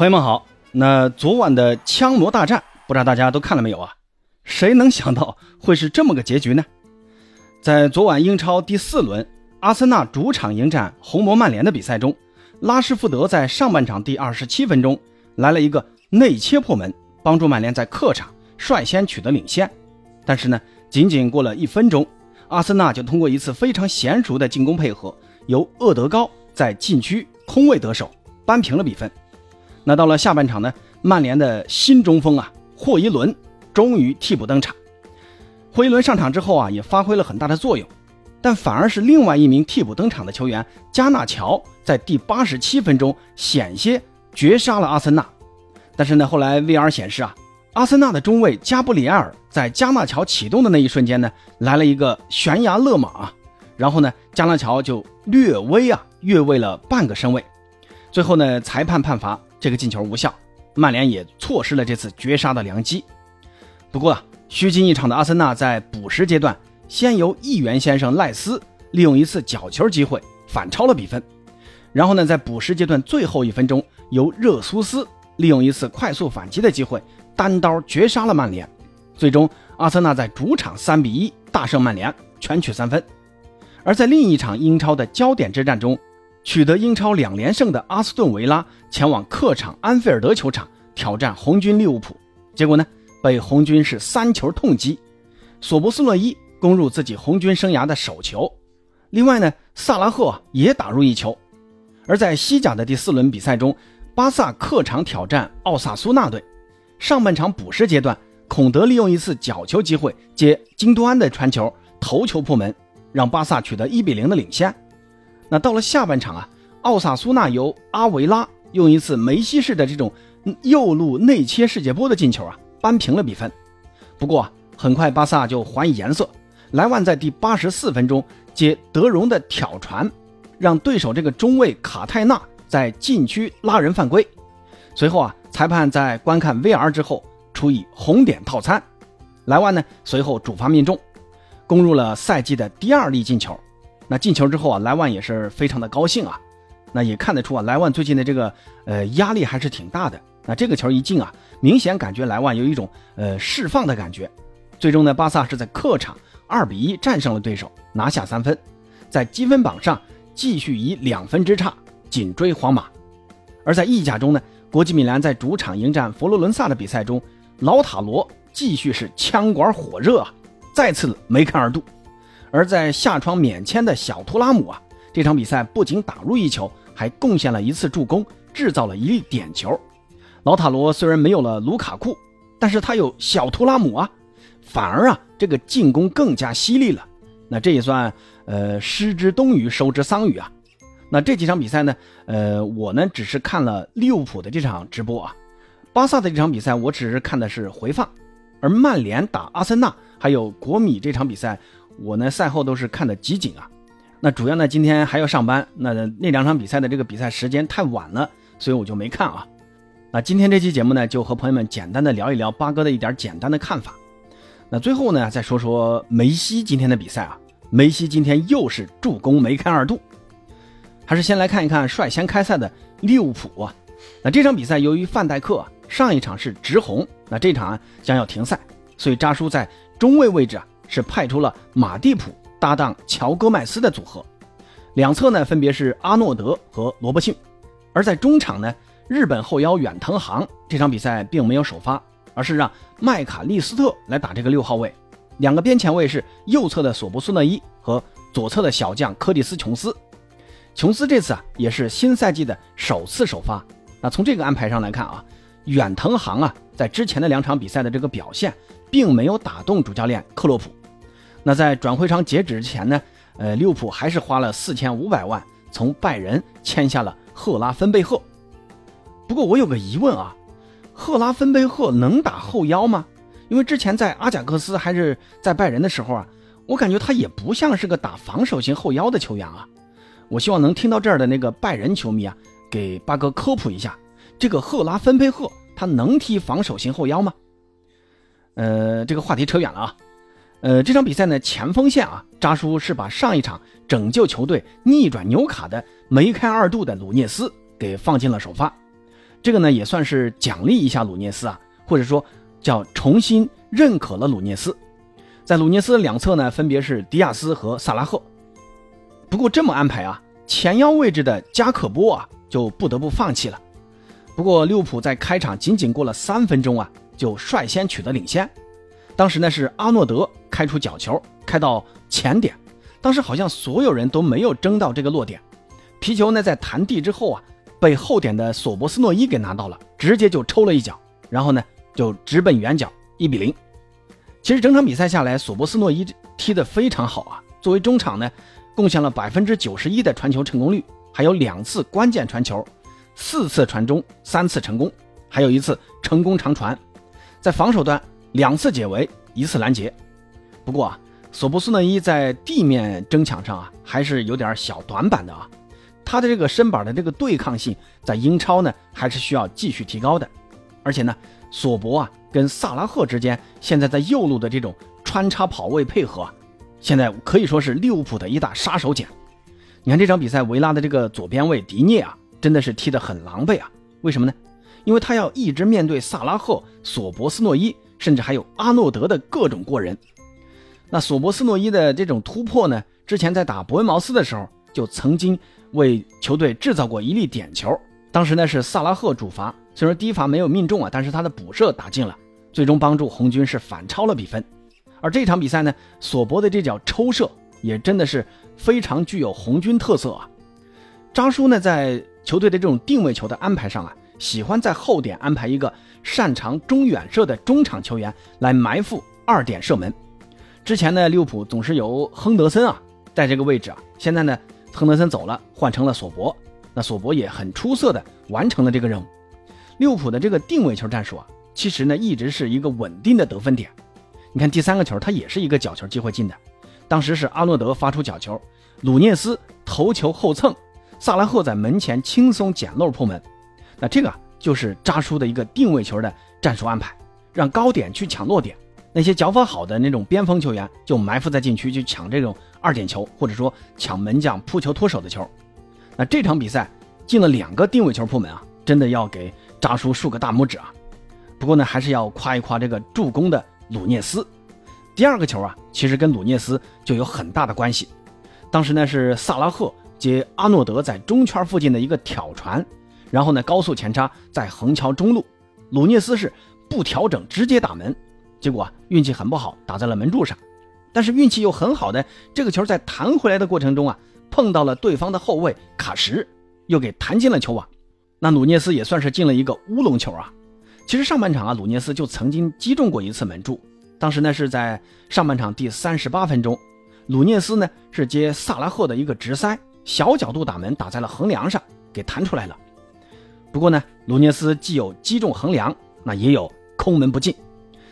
朋友们好，那昨晚的枪魔大战，不知道大家都看了没有啊？谁能想到会是这么个结局呢？在昨晚英超第四轮，阿森纳主场迎战红魔曼联的比赛中，拉什福德在上半场第二十七分钟来了一个内切破门，帮助曼联在客场率先取得领先。但是呢，仅仅过了一分钟，阿森纳就通过一次非常娴熟的进攻配合，由厄德高在禁区空位得手，扳平了比分。那到了下半场呢，曼联的新中锋啊，霍伊伦终于替补登场。霍伊伦上场之后啊，也发挥了很大的作用，但反而是另外一名替补登场的球员加纳乔在第八十七分钟险些绝杀了阿森纳。但是呢，后来 VR 显示啊，阿森纳的中卫加布里埃尔在加纳乔启动的那一瞬间呢，来了一个悬崖勒马，然后呢，加纳乔就略微啊越位了半个身位。最后呢，裁判判罚这个进球无效，曼联也错失了这次绝杀的良机。不过啊，虚惊一场的阿森纳在补时阶段，先由议员先生赖斯利用一次角球机会反超了比分，然后呢，在补时阶段最后一分钟，由热苏斯利用一次快速反击的机会，单刀绝杀了曼联。最终，阿森纳在主场三比一大胜曼联，全取三分。而在另一场英超的焦点之战中。取得英超两连胜的阿斯顿维拉前往客场安菲尔德球场挑战红军利物浦，结果呢被红军是三球痛击，索博斯洛伊攻入自己红军生涯的首球，另外呢萨拉赫也打入一球。而在西甲的第四轮比赛中，巴萨客场挑战奥萨苏纳队，上半场补时阶段，孔德利用一次角球机会接金多安的传球头球破门，让巴萨取得一比零的领先。那到了下半场啊，奥萨苏纳由阿维拉用一次梅西式的这种右路内切世界波的进球啊，扳平了比分。不过啊，很快巴萨就还以颜色，莱万在第八十四分钟接德容的挑传，让对手这个中卫卡泰纳在禁区拉人犯规。随后啊，裁判在观看 VR 之后处以红点套餐，莱万呢随后主罚命中，攻入了赛季的第二粒进球。那进球之后啊，莱万也是非常的高兴啊。那也看得出啊，莱万最近的这个呃压力还是挺大的。那这个球一进啊，明显感觉莱万有一种呃释放的感觉。最终呢，巴萨是在客场二比一战胜了对手，拿下三分，在积分榜上继续以两分之差紧追皇马。而在意甲中呢，国际米兰在主场迎战佛罗伦萨的比赛中，老塔罗继续是枪管火热啊，再次梅开二度。而在下窗免签的小图拉姆啊，这场比赛不仅打入一球，还贡献了一次助攻，制造了一粒点球。老塔罗虽然没有了卢卡库，但是他有小图拉姆啊，反而啊这个进攻更加犀利了。那这也算呃失之东隅，收之桑榆啊。那这几场比赛呢，呃我呢只是看了利物浦的这场直播啊，巴萨的这场比赛我只是看的是回放，而曼联打阿森纳还有国米这场比赛。我呢赛后都是看的集锦啊，那主要呢今天还要上班，那那两场比赛的这个比赛时间太晚了，所以我就没看啊。那今天这期节目呢，就和朋友们简单的聊一聊八哥的一点简单的看法。那最后呢，再说说梅西今天的比赛啊，梅西今天又是助攻梅开二度。还是先来看一看率先开赛的利物浦啊。那这场比赛由于范戴克上一场是直红，那这场将要停赛，所以扎叔在中卫位置啊。是派出了马蒂普搭档乔戈麦斯的组合，两侧呢分别是阿诺德和罗伯逊，而在中场呢，日本后腰远藤航这场比赛并没有首发，而是让麦卡利斯特来打这个六号位，两个边前卫是右侧的索布苏纳伊和左侧的小将柯蒂斯琼斯，琼斯这次啊也是新赛季的首次首发，那从这个安排上来看啊，远藤航啊在之前的两场比赛的这个表现并没有打动主教练克洛普。那在转会窗截止之前呢，呃，利物浦还是花了四千五百万从拜仁签下了赫拉芬贝赫。不过我有个疑问啊，赫拉芬贝赫能打后腰吗？因为之前在阿贾克斯还是在拜仁的时候啊，我感觉他也不像是个打防守型后腰的球员啊。我希望能听到这儿的那个拜仁球迷啊，给八哥科普一下，这个赫拉芬贝赫他能踢防守型后腰吗？呃，这个话题扯远了啊。呃，这场比赛呢，前锋线啊，扎叔是把上一场拯救球队逆转纽卡的梅开二度的鲁涅斯给放进了首发。这个呢也算是奖励一下鲁涅斯啊，或者说叫重新认可了鲁涅斯。在鲁涅斯两侧呢，分别是迪亚斯和萨拉赫。不过这么安排啊，前腰位置的加可波啊就不得不放弃了。不过利物浦在开场仅仅过了三分钟啊，就率先取得领先。当时呢是阿诺德开出角球，开到前点，当时好像所有人都没有争到这个落点，皮球呢在弹地之后啊，被后点的索博斯诺伊给拿到了，直接就抽了一脚，然后呢就直奔远角，一比零。其实整场比赛下来，索博斯诺伊踢得非常好啊，作为中场呢。贡献了百分之九十一的传球成功率，还有两次关键传球，四次传中，三次成功，还有一次成功长传。在防守端，两次解围，一次拦截。不过啊，索布斯诺伊在地面争抢上啊，还是有点小短板的啊。他的这个身板的这个对抗性，在英超呢，还是需要继续提高的。而且呢，索博啊，跟萨拉赫之间现在在右路的这种穿插跑位配合。现在可以说是利物浦的一大杀手锏。你看这场比赛，维拉的这个左边卫迪涅啊，真的是踢得很狼狈啊。为什么呢？因为他要一直面对萨拉赫、索博斯诺伊，甚至还有阿诺德的各种过人。那索博斯诺伊的这种突破呢，之前在打伯恩茅斯的时候，就曾经为球队制造过一粒点球。当时呢是萨拉赫主罚，虽然第一罚没有命中啊，但是他的补射打进了，最终帮助红军是反超了比分。而这场比赛呢，索博的这脚抽射也真的是非常具有红军特色啊。扎叔呢，在球队的这种定位球的安排上啊，喜欢在后点安排一个擅长中远射的中场球员来埋伏二点射门。之前呢，利物浦总是由亨德森啊在这个位置啊，现在呢，亨德森走了，换成了索博。那索博也很出色的完成了这个任务。利物浦的这个定位球战术啊，其实呢，一直是一个稳定的得分点。你看第三个球，他也是一个角球机会进的，当时是阿诺德发出角球，鲁涅斯头球后蹭，萨拉赫在门前轻松捡漏破门。那这个就是扎叔的一个定位球的战术安排，让高点去抢落点，那些脚法好的那种边锋球员就埋伏在禁区去抢这种二点球，或者说抢门将扑球脱手的球。那这场比赛进了两个定位球破门啊，真的要给扎叔竖个大拇指啊。不过呢，还是要夸一夸这个助攻的。鲁涅斯，第二个球啊，其实跟鲁涅斯就有很大的关系。当时呢是萨拉赫接阿诺德在中圈附近的一个挑传，然后呢高速前插在横桥中路，鲁涅斯是不调整直接打门，结果啊运气很不好，打在了门柱上。但是运气又很好的这个球在弹回来的过程中啊，碰到了对方的后卫卡什，又给弹进了球网。那鲁涅斯也算是进了一个乌龙球啊。其实上半场啊，鲁涅斯就曾经击中过一次门柱，当时呢是在上半场第三十八分钟，鲁涅斯呢是接萨拉赫的一个直塞，小角度打门打在了横梁上，给弹出来了。不过呢，鲁涅斯既有击中横梁，那也有空门不进。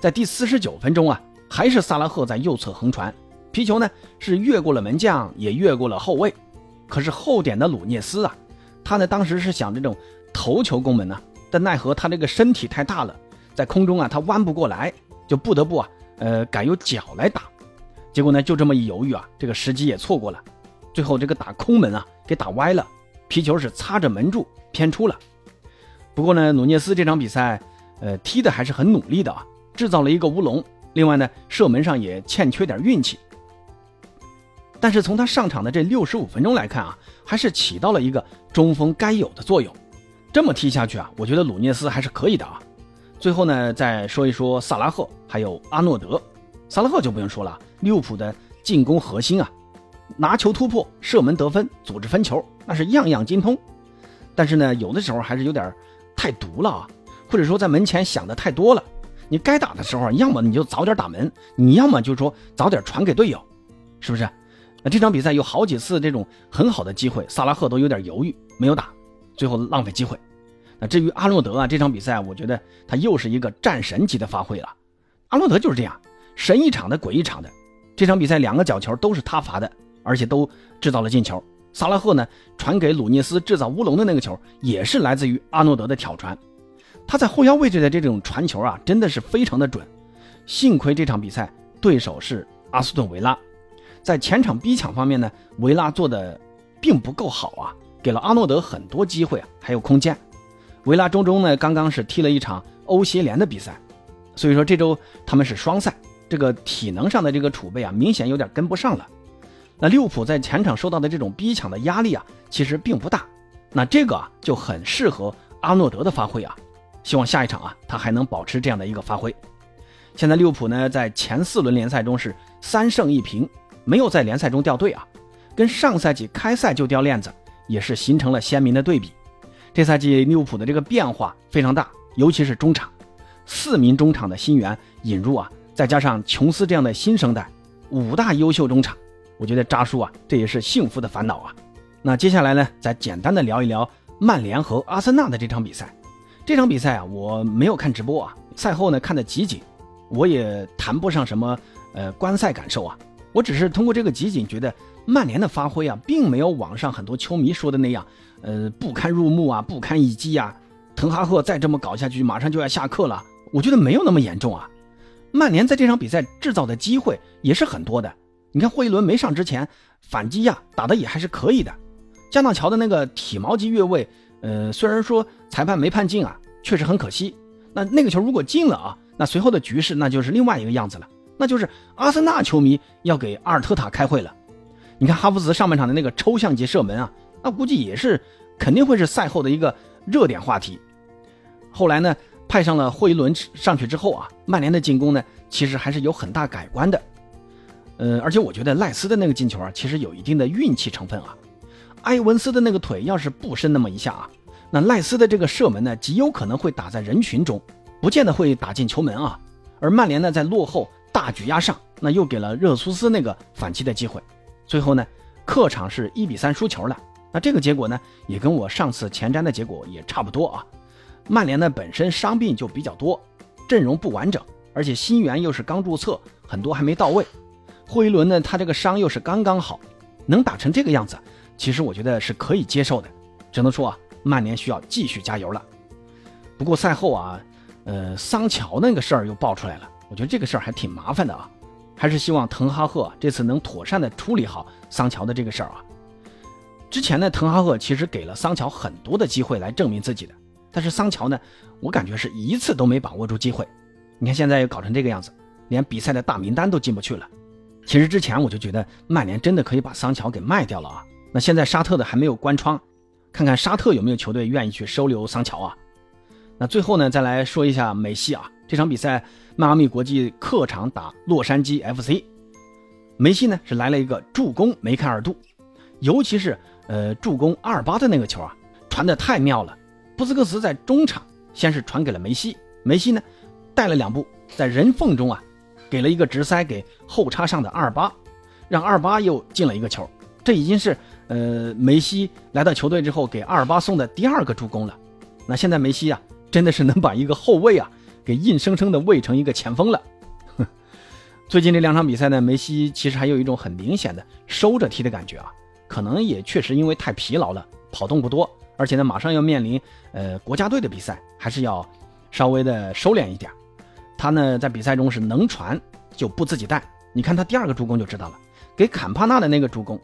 在第四十九分钟啊，还是萨拉赫在右侧横传，皮球呢是越过了门将，也越过了后卫。可是后点的鲁涅斯啊，他呢当时是想这种头球攻门呢。但奈何他这个身体太大了，在空中啊，他弯不过来，就不得不啊，呃，改用脚来打。结果呢，就这么一犹豫啊，这个时机也错过了。最后这个打空门啊，给打歪了，皮球是擦着门柱偏出了。不过呢，努涅斯这场比赛，呃，踢的还是很努力的啊，制造了一个乌龙。另外呢，射门上也欠缺点运气。但是从他上场的这六十五分钟来看啊，还是起到了一个中锋该有的作用。这么踢下去啊，我觉得鲁涅斯还是可以的啊。最后呢，再说一说萨拉赫还有阿诺德。萨拉赫就不用说了，利物浦的进攻核心啊，拿球突破、射门得分、组织分球，那是样样精通。但是呢，有的时候还是有点太毒了啊，或者说在门前想的太多了。你该打的时候，要么你就早点打门，你要么就说早点传给队友，是不是？那这场比赛有好几次这种很好的机会，萨拉赫都有点犹豫，没有打。最后浪费机会。那至于阿诺德啊，这场比赛我觉得他又是一个战神级的发挥了。阿诺德就是这样，神一场的鬼一场的。这场比赛两个角球都是他罚的，而且都制造了进球。萨拉赫呢传给鲁涅斯制造乌龙的那个球，也是来自于阿诺德的挑传。他在后腰位置的这种传球啊，真的是非常的准。幸亏这场比赛对手是阿斯顿维拉，在前场逼抢方面呢，维拉做的并不够好啊。给了阿诺德很多机会啊，还有空间。维拉中中呢刚刚是踢了一场欧协联的比赛，所以说这周他们是双赛，这个体能上的这个储备啊，明显有点跟不上了。那利物浦在前场受到的这种逼抢的压力啊，其实并不大。那这个啊就很适合阿诺德的发挥啊。希望下一场啊，他还能保持这样的一个发挥。现在利物浦呢，在前四轮联赛中是三胜一平，没有在联赛中掉队啊，跟上赛季开赛就掉链子，也是形成了鲜明的对比。这赛季利物浦的这个变化非常大，尤其是中场，四名中场的新援引入啊，再加上琼斯这样的新生代，五大优秀中场，我觉得扎叔啊，这也是幸福的烦恼啊。那接下来呢，再简单的聊一聊曼联和阿森纳的这场比赛。这场比赛啊，我没有看直播啊，赛后呢看的集锦，我也谈不上什么呃观赛感受啊，我只是通过这个集锦觉得曼联的发挥啊，并没有网上很多球迷说的那样，呃不堪入目啊，不堪一击啊，滕哈赫再这么搞下去，马上就要下课了，我觉得没有那么严重啊。曼联在这场比赛制造的机会也是很多的，你看霍伊伦没上之前反击呀打的也还是可以的，加纳乔的那个体毛级越位。呃，虽然说裁判没判进啊，确实很可惜。那那个球如果进了啊，那随后的局势那就是另外一个样子了，那就是阿森纳球迷要给阿尔特塔开会了。你看哈弗茨上半场的那个抽象级射门啊，那估计也是肯定会是赛后的一个热点话题。后来呢，派上了霍伊伦上去之后啊，曼联的进攻呢其实还是有很大改观的。呃，而且我觉得赖斯的那个进球啊，其实有一定的运气成分啊。埃文斯的那个腿要是不伸那么一下啊，那赖斯的这个射门呢，极有可能会打在人群中，不见得会打进球门啊。而曼联呢，在落后大举压上，那又给了热苏斯那个反击的机会。最后呢，客场是一比三输球了。那这个结果呢，也跟我上次前瞻的结果也差不多啊。曼联呢本身伤病就比较多，阵容不完整，而且新援又是刚注册，很多还没到位。霍伊伦呢，他这个伤又是刚刚好，能打成这个样子。其实我觉得是可以接受的，只能说啊，曼联需要继续加油了。不过赛后啊，呃，桑乔那个事儿又爆出来了，我觉得这个事儿还挺麻烦的啊，还是希望滕哈赫这次能妥善的处理好桑乔的这个事儿啊。之前呢，滕哈赫其实给了桑乔很多的机会来证明自己的，但是桑乔呢，我感觉是一次都没把握住机会。你看现在又搞成这个样子，连比赛的大名单都进不去了。其实之前我就觉得曼联真的可以把桑乔给卖掉了啊。那现在沙特的还没有关窗，看看沙特有没有球队愿意去收留桑乔啊？那最后呢，再来说一下梅西啊，这场比赛迈阿密国际客场打洛杉矶 FC，梅西呢是来了一个助攻梅开二度，尤其是呃助攻阿尔巴的那个球啊，传的太妙了。布斯克茨在中场先是传给了梅西，梅西呢带了两步，在人缝中啊给了一个直塞给后插上的阿尔巴，让阿尔巴又进了一个球，这已经是。呃，梅西来到球队之后，给阿尔巴送的第二个助攻了。那现在梅西啊，真的是能把一个后卫啊，给硬生生的喂成一个前锋了。最近这两场比赛呢，梅西其实还有一种很明显的收着踢的感觉啊，可能也确实因为太疲劳了，跑动不多，而且呢，马上要面临呃国家队的比赛，还是要稍微的收敛一点。他呢，在比赛中是能传就不自己带。你看他第二个助攻就知道了，给坎帕纳的那个助攻。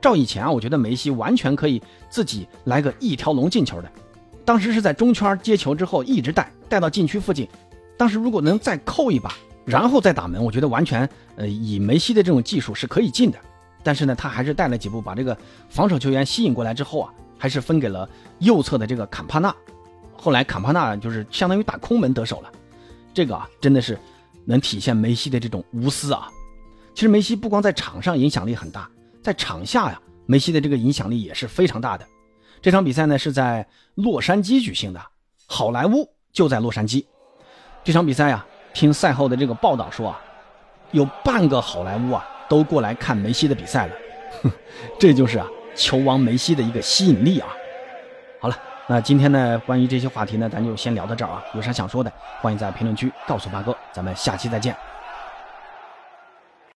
照以前啊，我觉得梅西完全可以自己来个一条龙进球的。当时是在中圈接球之后一直带带到禁区附近，当时如果能再扣一把，然后再打门，我觉得完全呃以梅西的这种技术是可以进的。但是呢，他还是带了几步把这个防守球员吸引过来之后啊，还是分给了右侧的这个坎帕纳。后来坎帕纳就是相当于打空门得手了。这个啊，真的是能体现梅西的这种无私啊。其实梅西不光在场上影响力很大。在场下呀，梅西的这个影响力也是非常大的。这场比赛呢是在洛杉矶举行的，好莱坞就在洛杉矶。这场比赛呀，听赛后的这个报道说啊，有半个好莱坞啊都过来看梅西的比赛了。哼 这就是啊球王梅西的一个吸引力啊。好了，那今天呢关于这些话题呢，咱就先聊到这儿啊。有啥想说的，欢迎在评论区告诉八哥。咱们下期再见。